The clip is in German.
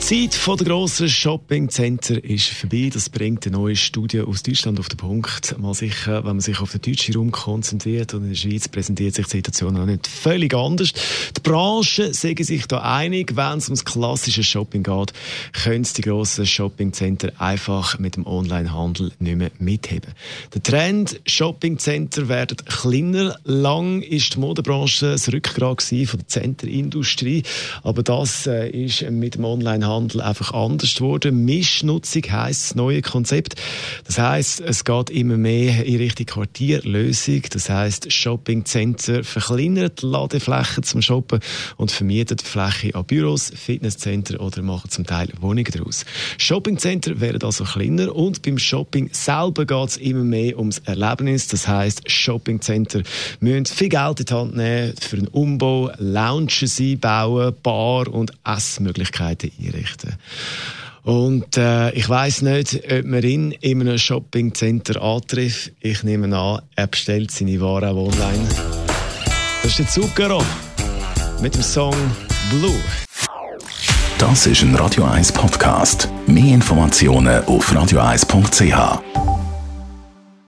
Zeit von der grossen Shoppingcenter ist vorbei. Das bringt eine neue Studie aus Deutschland auf den Punkt. Mal sicher, wenn man sich auf den deutschen Raum konzentriert und in der Schweiz präsentiert sich die Situation auch nicht völlig anders. Die Branche sagen sich da einig, wenn es ums klassische Shopping geht, können die grossen Shoppingcenter einfach mit dem Onlinehandel nicht mehr mitheben. Der Trend Shoppingcenter werden kleiner. Lang ist die Modebranche das Rückgrat von der Centerindustrie, aber das äh, ist mit dem Onlinehandel Handel einfach anders geworden. Mischnutzung heisst das neue Konzept. Das heisst, es geht immer mehr in Richtung Quartierlösung. Das heisst, Shoppingcenter verkleinern die Ladeflächen zum Shoppen und vermieten die Fläche an Büros, Fitnesscenter oder machen zum Teil Wohnungen daraus. Shoppingcenter werden also kleiner und beim Shopping selber geht es immer mehr ums Erlebnis. Das heisst, Shoppingcenter müssen viel Geld in die Hand nehmen für einen Umbau, Lounges einbauen, Bar und Essmöglichkeiten einrichten einrichten. Und äh, ich weiß nicht, ob man ihn in einem Shoppingcenter antrifft. Ich nehme an, er bestellt seine Ware online. Das ist der Zucchero mit dem Song Blue. Das ist ein Radio 1 Podcast. Mehr Informationen auf radio1.ch.